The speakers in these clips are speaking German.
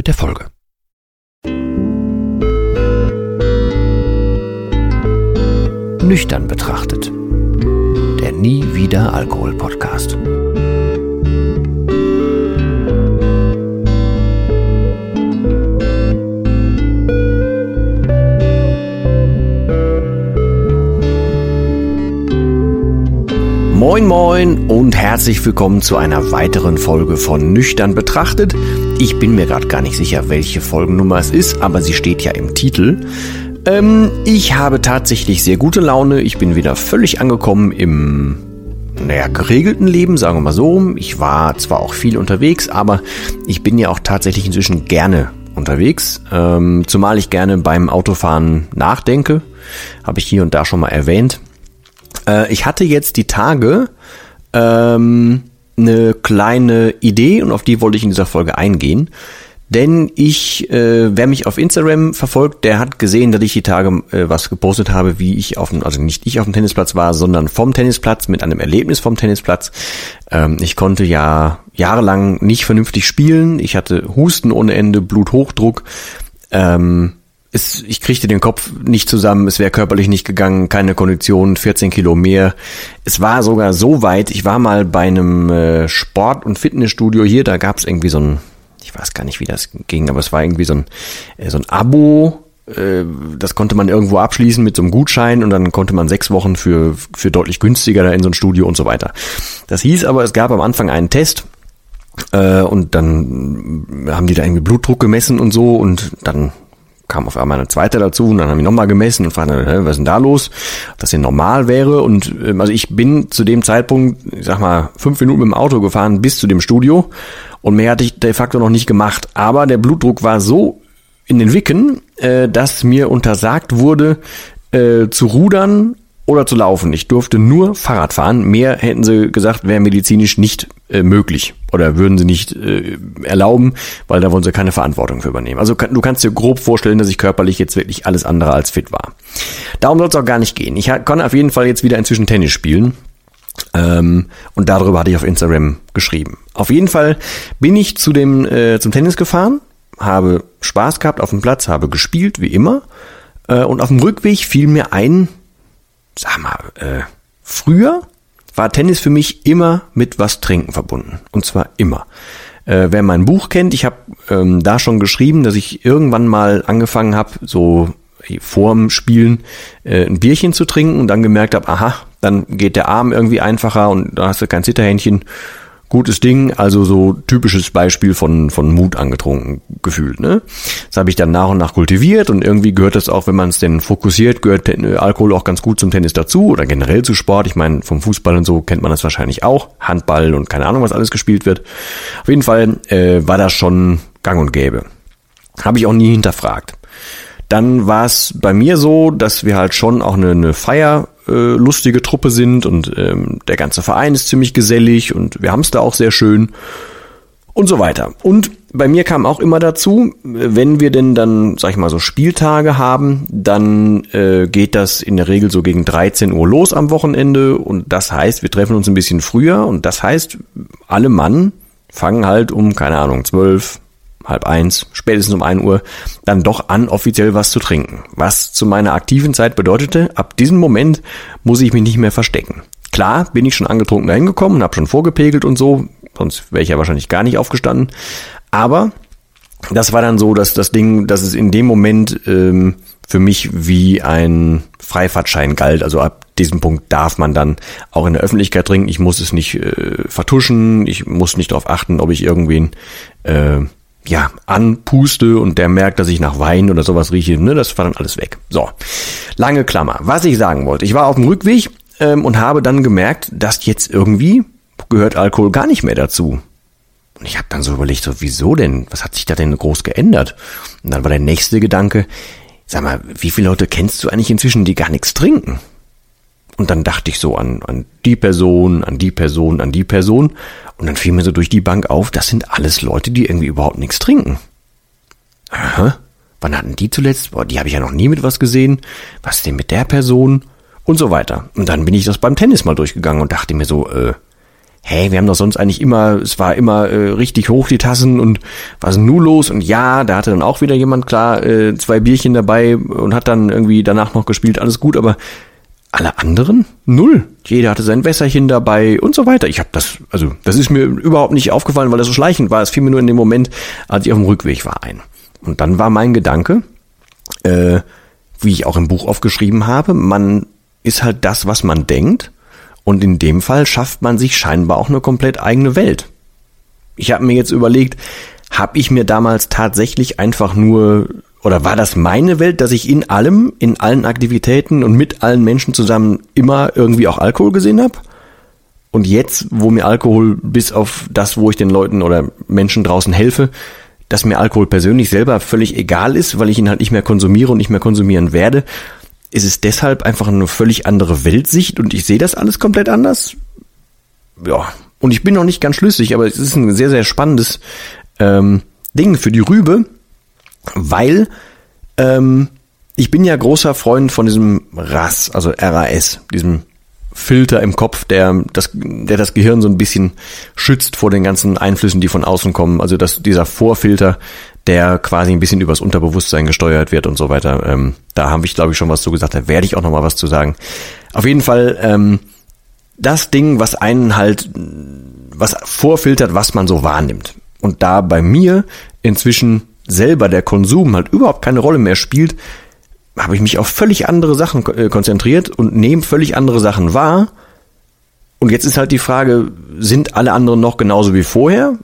mit der Folge. Nüchtern betrachtet. Der Nie wieder Alkohol Podcast. Moin moin und herzlich willkommen zu einer weiteren Folge von Nüchtern betrachtet. Ich bin mir gerade gar nicht sicher, welche Folgennummer es ist, aber sie steht ja im Titel. Ähm, ich habe tatsächlich sehr gute Laune. Ich bin wieder völlig angekommen im naja, geregelten Leben, sagen wir mal so. Ich war zwar auch viel unterwegs, aber ich bin ja auch tatsächlich inzwischen gerne unterwegs. Ähm, zumal ich gerne beim Autofahren nachdenke. Habe ich hier und da schon mal erwähnt. Äh, ich hatte jetzt die Tage ähm, eine kleine Idee und auf die wollte ich in dieser Folge eingehen. Denn ich, äh, wer mich auf Instagram verfolgt, der hat gesehen, dass ich die Tage äh, was gepostet habe, wie ich auf dem, also nicht ich auf dem Tennisplatz war, sondern vom Tennisplatz mit einem Erlebnis vom Tennisplatz. Ähm, ich konnte ja jahrelang nicht vernünftig spielen. Ich hatte Husten ohne Ende, Bluthochdruck. Ähm, es, ich kriegte den Kopf nicht zusammen, es wäre körperlich nicht gegangen, keine Kondition, 14 Kilo mehr. Es war sogar so weit, ich war mal bei einem äh, Sport- und Fitnessstudio hier, da gab es irgendwie so ein, ich weiß gar nicht, wie das ging, aber es war irgendwie so ein, äh, so ein Abo, äh, das konnte man irgendwo abschließen mit so einem Gutschein und dann konnte man sechs Wochen für, für deutlich günstiger da in so ein Studio und so weiter. Das hieß aber, es gab am Anfang einen Test, äh, und dann haben die da irgendwie Blutdruck gemessen und so und dann kam auf einmal eine zweite dazu und dann haben wir nochmal gemessen und fragten, was ist denn da los? Ob das denn normal wäre? Und ähm, also ich bin zu dem Zeitpunkt, ich sag mal, fünf Minuten mit dem Auto gefahren bis zu dem Studio und mehr hatte ich de facto noch nicht gemacht. Aber der Blutdruck war so in den Wicken, äh, dass mir untersagt wurde, äh, zu rudern oder zu laufen. Ich durfte nur Fahrrad fahren. Mehr hätten sie gesagt, wäre medizinisch nicht äh, möglich oder würden sie nicht äh, erlauben, weil da wollen sie keine Verantwortung für übernehmen. Also kann, du kannst dir grob vorstellen, dass ich körperlich jetzt wirklich alles andere als fit war. Darum soll es auch gar nicht gehen. Ich kann auf jeden Fall jetzt wieder inzwischen Tennis spielen. Ähm, und darüber hatte ich auf Instagram geschrieben. Auf jeden Fall bin ich zu dem äh, zum Tennis gefahren, habe Spaß gehabt auf dem Platz, habe gespielt wie immer. Äh, und auf dem Rückweg fiel mir ein, sag mal, äh, früher war Tennis für mich immer mit was trinken verbunden. Und zwar immer. Äh, wer mein Buch kennt, ich habe ähm, da schon geschrieben, dass ich irgendwann mal angefangen habe, so vorm Spielen äh, ein Bierchen zu trinken und dann gemerkt habe, aha, dann geht der Arm irgendwie einfacher und da hast du kein Zitterhändchen gutes Ding, also so typisches Beispiel von, von Mut angetrunken gefühlt. Ne? Das habe ich dann nach und nach kultiviert und irgendwie gehört das auch, wenn man es denn fokussiert, gehört Alkohol auch ganz gut zum Tennis dazu oder generell zu Sport. Ich meine, vom Fußball und so kennt man das wahrscheinlich auch. Handball und keine Ahnung, was alles gespielt wird. Auf jeden Fall äh, war das schon gang und gäbe. Habe ich auch nie hinterfragt. Dann war es bei mir so, dass wir halt schon auch eine, eine Feier äh, lustige Truppe sind und ähm, der ganze Verein ist ziemlich gesellig und wir haben es da auch sehr schön und so weiter. Und bei mir kam auch immer dazu, wenn wir denn dann, sag ich mal, so Spieltage haben, dann äh, geht das in der Regel so gegen 13 Uhr los am Wochenende und das heißt, wir treffen uns ein bisschen früher und das heißt, alle Mann fangen halt um, keine Ahnung, 12, halb eins, spätestens um ein Uhr, dann doch an, offiziell was zu trinken. Was zu meiner aktiven Zeit bedeutete, ab diesem Moment muss ich mich nicht mehr verstecken. Klar bin ich schon angetrunken dahin gekommen und habe schon vorgepegelt und so, sonst wäre ich ja wahrscheinlich gar nicht aufgestanden. Aber das war dann so, dass das Ding, dass es in dem Moment ähm, für mich wie ein Freifahrtschein galt. Also ab diesem Punkt darf man dann auch in der Öffentlichkeit trinken. Ich muss es nicht äh, vertuschen, ich muss nicht darauf achten, ob ich irgendwen äh, ja, anpuste und der merkt, dass ich nach Wein oder sowas rieche, ne, das war dann alles weg. So, lange Klammer. Was ich sagen wollte, ich war auf dem Rückweg ähm, und habe dann gemerkt, dass jetzt irgendwie gehört Alkohol gar nicht mehr dazu. Und ich habe dann so überlegt, so, wieso denn? Was hat sich da denn groß geändert? Und dann war der nächste Gedanke, sag mal, wie viele Leute kennst du eigentlich inzwischen, die gar nichts trinken? Und dann dachte ich so an, an die Person, an die Person, an die Person. Und dann fiel mir so durch die Bank auf, das sind alles Leute, die irgendwie überhaupt nichts trinken. Aha. Wann hatten die zuletzt? Boah, die habe ich ja noch nie mit was gesehen. Was denn mit der Person? Und so weiter. Und dann bin ich das beim Tennis mal durchgegangen und dachte mir so, äh, hey, wir haben doch sonst eigentlich immer, es war immer äh, richtig hoch die Tassen und was ist nun los? Und ja, da hatte dann auch wieder jemand klar äh, zwei Bierchen dabei und hat dann irgendwie danach noch gespielt, alles gut, aber alle anderen null. Jeder hatte sein Wässerchen dabei und so weiter. Ich habe das, also das ist mir überhaupt nicht aufgefallen, weil das so schleichend war. Es fiel mir nur in dem Moment, als ich auf dem Rückweg war, ein. Und dann war mein Gedanke, äh, wie ich auch im Buch aufgeschrieben habe, man ist halt das, was man denkt. Und in dem Fall schafft man sich scheinbar auch eine komplett eigene Welt. Ich habe mir jetzt überlegt, habe ich mir damals tatsächlich einfach nur oder war das meine Welt, dass ich in allem, in allen Aktivitäten und mit allen Menschen zusammen immer irgendwie auch Alkohol gesehen habe? Und jetzt, wo mir Alkohol bis auf das, wo ich den Leuten oder Menschen draußen helfe, dass mir Alkohol persönlich selber völlig egal ist, weil ich ihn halt nicht mehr konsumiere und nicht mehr konsumieren werde, ist es deshalb einfach eine völlig andere Weltsicht und ich sehe das alles komplett anders. Ja, und ich bin noch nicht ganz schlüssig, aber es ist ein sehr, sehr spannendes ähm, Ding für die Rübe, weil ähm, ich bin ja großer Freund von diesem RAS, also RAS, diesem Filter im Kopf, der das, der das Gehirn so ein bisschen schützt vor den ganzen Einflüssen, die von außen kommen. Also dass dieser Vorfilter, der quasi ein bisschen übers Unterbewusstsein gesteuert wird und so weiter. Ähm, da habe ich, glaube ich, schon was zu gesagt. Da werde ich auch noch mal was zu sagen. Auf jeden Fall ähm, das Ding, was einen halt, was vorfiltert, was man so wahrnimmt. Und da bei mir inzwischen selber der Konsum halt überhaupt keine Rolle mehr spielt, habe ich mich auf völlig andere Sachen äh, konzentriert und nehme völlig andere Sachen wahr. Und jetzt ist halt die Frage, sind alle anderen noch genauso wie vorher?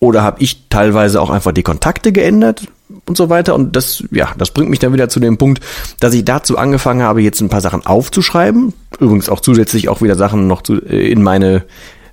Oder habe ich teilweise auch einfach die Kontakte geändert und so weiter? Und das, ja, das bringt mich dann wieder zu dem Punkt, dass ich dazu angefangen habe, jetzt ein paar Sachen aufzuschreiben. Übrigens auch zusätzlich auch wieder Sachen noch zu, äh, in meine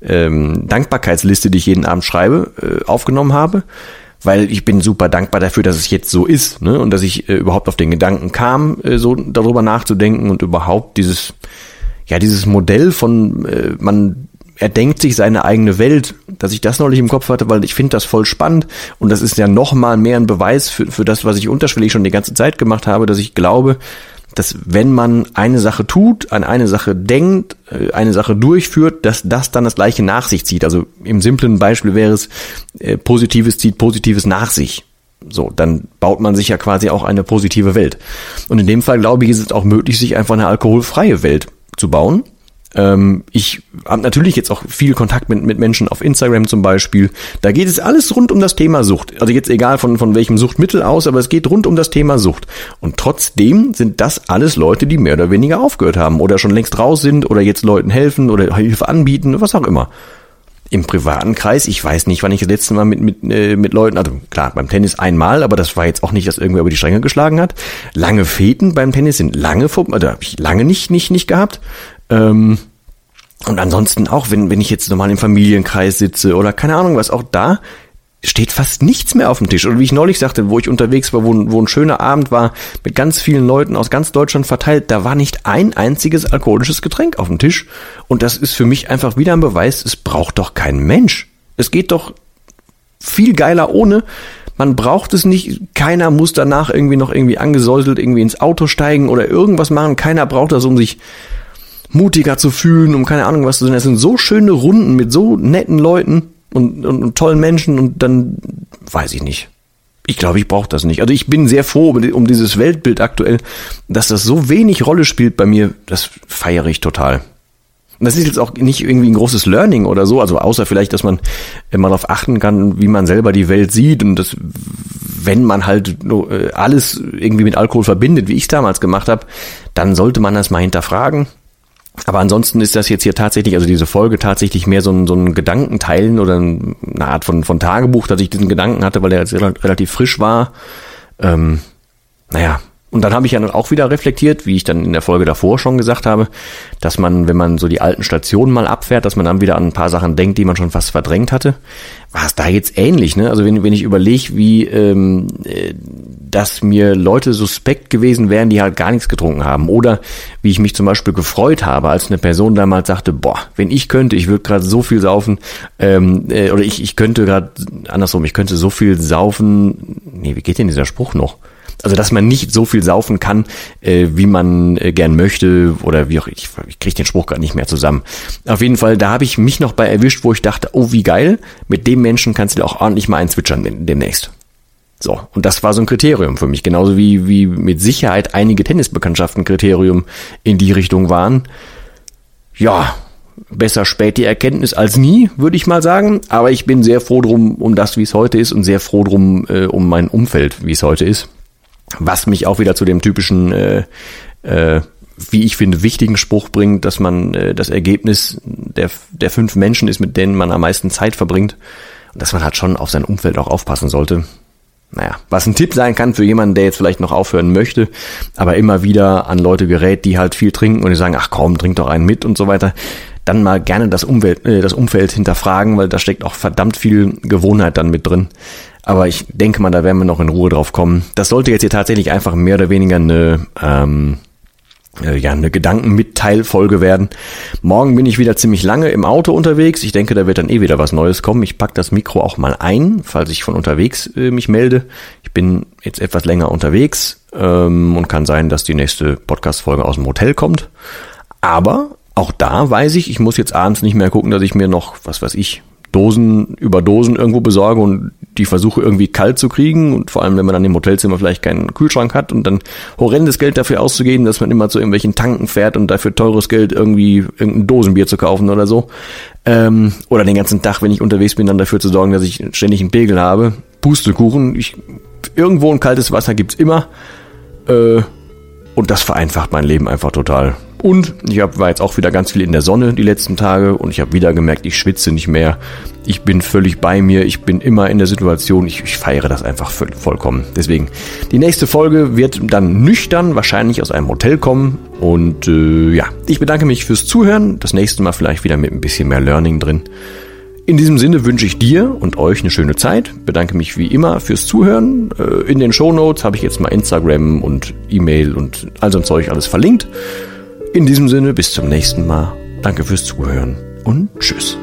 ähm, Dankbarkeitsliste, die ich jeden Abend schreibe, äh, aufgenommen habe weil ich bin super dankbar dafür, dass es jetzt so ist ne? und dass ich äh, überhaupt auf den Gedanken kam, äh, so darüber nachzudenken und überhaupt dieses, ja, dieses Modell von, äh, man erdenkt sich seine eigene Welt, dass ich das neulich im Kopf hatte, weil ich finde das voll spannend und das ist ja nochmal mehr ein Beweis für, für das, was ich unterschwellig schon die ganze Zeit gemacht habe, dass ich glaube, dass wenn man eine Sache tut, an eine Sache denkt, äh, eine Sache durchführt, dass das dann das gleiche nach sich zieht. Also im simplen Beispiel wäre es, äh, Positives zieht Positives nach sich. So, dann baut man sich ja quasi auch eine positive Welt. Und in dem Fall, glaube ich, ist es auch möglich, sich einfach eine alkoholfreie Welt zu bauen. Ähm, ich habe natürlich jetzt auch viel Kontakt mit, mit Menschen auf Instagram zum Beispiel. Da geht es alles rund um das Thema Sucht. Also jetzt egal von, von welchem Suchtmittel aus, aber es geht rund um das Thema Sucht. Und trotzdem sind das alles Leute, die mehr oder weniger aufgehört haben oder schon längst raus sind oder jetzt Leuten helfen oder Hilfe anbieten, was auch immer. Im privaten Kreis, ich weiß nicht, wann ich das letzte Mal mit, mit, äh, mit Leuten, also klar, beim Tennis einmal, aber das war jetzt auch nicht, dass irgendwer über die Stränge geschlagen hat. Lange Feten beim Tennis sind lange, also habe ich lange nicht, nicht, nicht gehabt. Ähm, und ansonsten auch, wenn, wenn ich jetzt normal im Familienkreis sitze oder keine Ahnung was, auch da steht fast nichts mehr auf dem Tisch. Und wie ich neulich sagte, wo ich unterwegs war, wo, wo ein schöner Abend war, mit ganz vielen Leuten aus ganz Deutschland verteilt, da war nicht ein einziges alkoholisches Getränk auf dem Tisch. Und das ist für mich einfach wieder ein Beweis, es braucht doch kein Mensch. Es geht doch viel geiler ohne. Man braucht es nicht. Keiner muss danach irgendwie noch irgendwie angesäuselt irgendwie ins Auto steigen oder irgendwas machen. Keiner braucht das, um sich mutiger zu fühlen, um keine Ahnung was zu sein. Es sind so schöne Runden mit so netten Leuten und, und, und tollen Menschen und dann weiß ich nicht. Ich glaube, ich brauche das nicht. Also ich bin sehr froh um dieses Weltbild aktuell, dass das so wenig Rolle spielt bei mir. Das feiere ich total. Und das ist jetzt auch nicht irgendwie ein großes Learning oder so, also außer vielleicht, dass man mal darauf achten kann, wie man selber die Welt sieht und das, wenn man halt äh, alles irgendwie mit Alkohol verbindet, wie ich damals gemacht habe, dann sollte man das mal hinterfragen aber ansonsten ist das jetzt hier tatsächlich, also diese Folge tatsächlich mehr so ein, so ein Gedankenteilen oder eine Art von, von Tagebuch, dass ich diesen Gedanken hatte, weil der jetzt relativ frisch war. Ähm, naja, Und dann habe ich ja dann auch wieder reflektiert, wie ich dann in der Folge davor schon gesagt habe, dass man, wenn man so die alten Stationen mal abfährt, dass man dann wieder an ein paar Sachen denkt, die man schon fast verdrängt hatte. War es da jetzt ähnlich, ne? Also wenn, wenn ich überlege, wie ähm, äh, dass mir Leute suspekt gewesen wären, die halt gar nichts getrunken haben. Oder wie ich mich zum Beispiel gefreut habe, als eine Person damals sagte, boah, wenn ich könnte, ich würde gerade so viel saufen, ähm, äh, oder ich, ich könnte gerade, andersrum, ich könnte so viel saufen, nee, wie geht denn dieser Spruch noch? Also dass man nicht so viel saufen kann, äh, wie man äh, gern möchte oder wie auch ich, ich kriege den Spruch gar nicht mehr zusammen. Auf jeden Fall, da habe ich mich noch bei erwischt, wo ich dachte, oh wie geil, mit dem Menschen kannst du dir auch ordentlich mal einzwitschern demnächst. So, und das war so ein Kriterium für mich, genauso wie, wie mit Sicherheit einige Tennisbekanntschaften Kriterium in die Richtung waren. Ja, besser spät die Erkenntnis als nie, würde ich mal sagen. Aber ich bin sehr froh drum, um das, wie es heute ist und sehr froh drum, äh, um mein Umfeld, wie es heute ist. Was mich auch wieder zu dem typischen, äh, äh, wie ich finde, wichtigen Spruch bringt, dass man äh, das Ergebnis der, der fünf Menschen ist, mit denen man am meisten Zeit verbringt. Und dass man halt schon auf sein Umfeld auch aufpassen sollte. Naja, was ein Tipp sein kann für jemanden, der jetzt vielleicht noch aufhören möchte, aber immer wieder an Leute gerät, die halt viel trinken und die sagen, ach komm, trink doch einen mit und so weiter, dann mal gerne das Umwelt, äh, das Umfeld hinterfragen, weil da steckt auch verdammt viel Gewohnheit dann mit drin. Aber ich denke mal, da werden wir noch in Ruhe drauf kommen. Das sollte jetzt hier tatsächlich einfach mehr oder weniger eine, ähm, äh, ja, eine Gedankenmitteilfolge werden. Morgen bin ich wieder ziemlich lange im Auto unterwegs. Ich denke, da wird dann eh wieder was Neues kommen. Ich pack das Mikro auch mal ein, falls ich von unterwegs äh, mich melde. Ich bin jetzt etwas länger unterwegs ähm, und kann sein, dass die nächste Podcast-Folge aus dem Hotel kommt. Aber auch da weiß ich, ich muss jetzt abends nicht mehr gucken, dass ich mir noch, was weiß ich, Dosen über Dosen irgendwo besorge und die versuche irgendwie kalt zu kriegen und vor allem, wenn man dann im Hotelzimmer vielleicht keinen Kühlschrank hat und dann horrendes Geld dafür auszugeben, dass man immer zu irgendwelchen Tanken fährt und dafür teures Geld irgendwie irgendein Dosenbier zu kaufen oder so. Ähm, oder den ganzen Tag, wenn ich unterwegs bin, dann dafür zu sorgen, dass ich ständig einen Pegel habe. Pustekuchen, ich, irgendwo ein kaltes Wasser gibt's immer. Äh, und das vereinfacht mein Leben einfach total. Und ich hab, war jetzt auch wieder ganz viel in der Sonne die letzten Tage und ich habe wieder gemerkt, ich schwitze nicht mehr. Ich bin völlig bei mir, ich bin immer in der Situation, ich, ich feiere das einfach voll, vollkommen. Deswegen, die nächste Folge wird dann nüchtern, wahrscheinlich aus einem Hotel kommen. Und äh, ja, ich bedanke mich fürs Zuhören. Das nächste Mal vielleicht wieder mit ein bisschen mehr Learning drin. In diesem Sinne wünsche ich dir und euch eine schöne Zeit. Bedanke mich wie immer fürs Zuhören. Äh, in den Show Notes habe ich jetzt mal Instagram und E-Mail und all so ein Zeug alles verlinkt. In diesem Sinne, bis zum nächsten Mal. Danke fürs Zuhören und tschüss.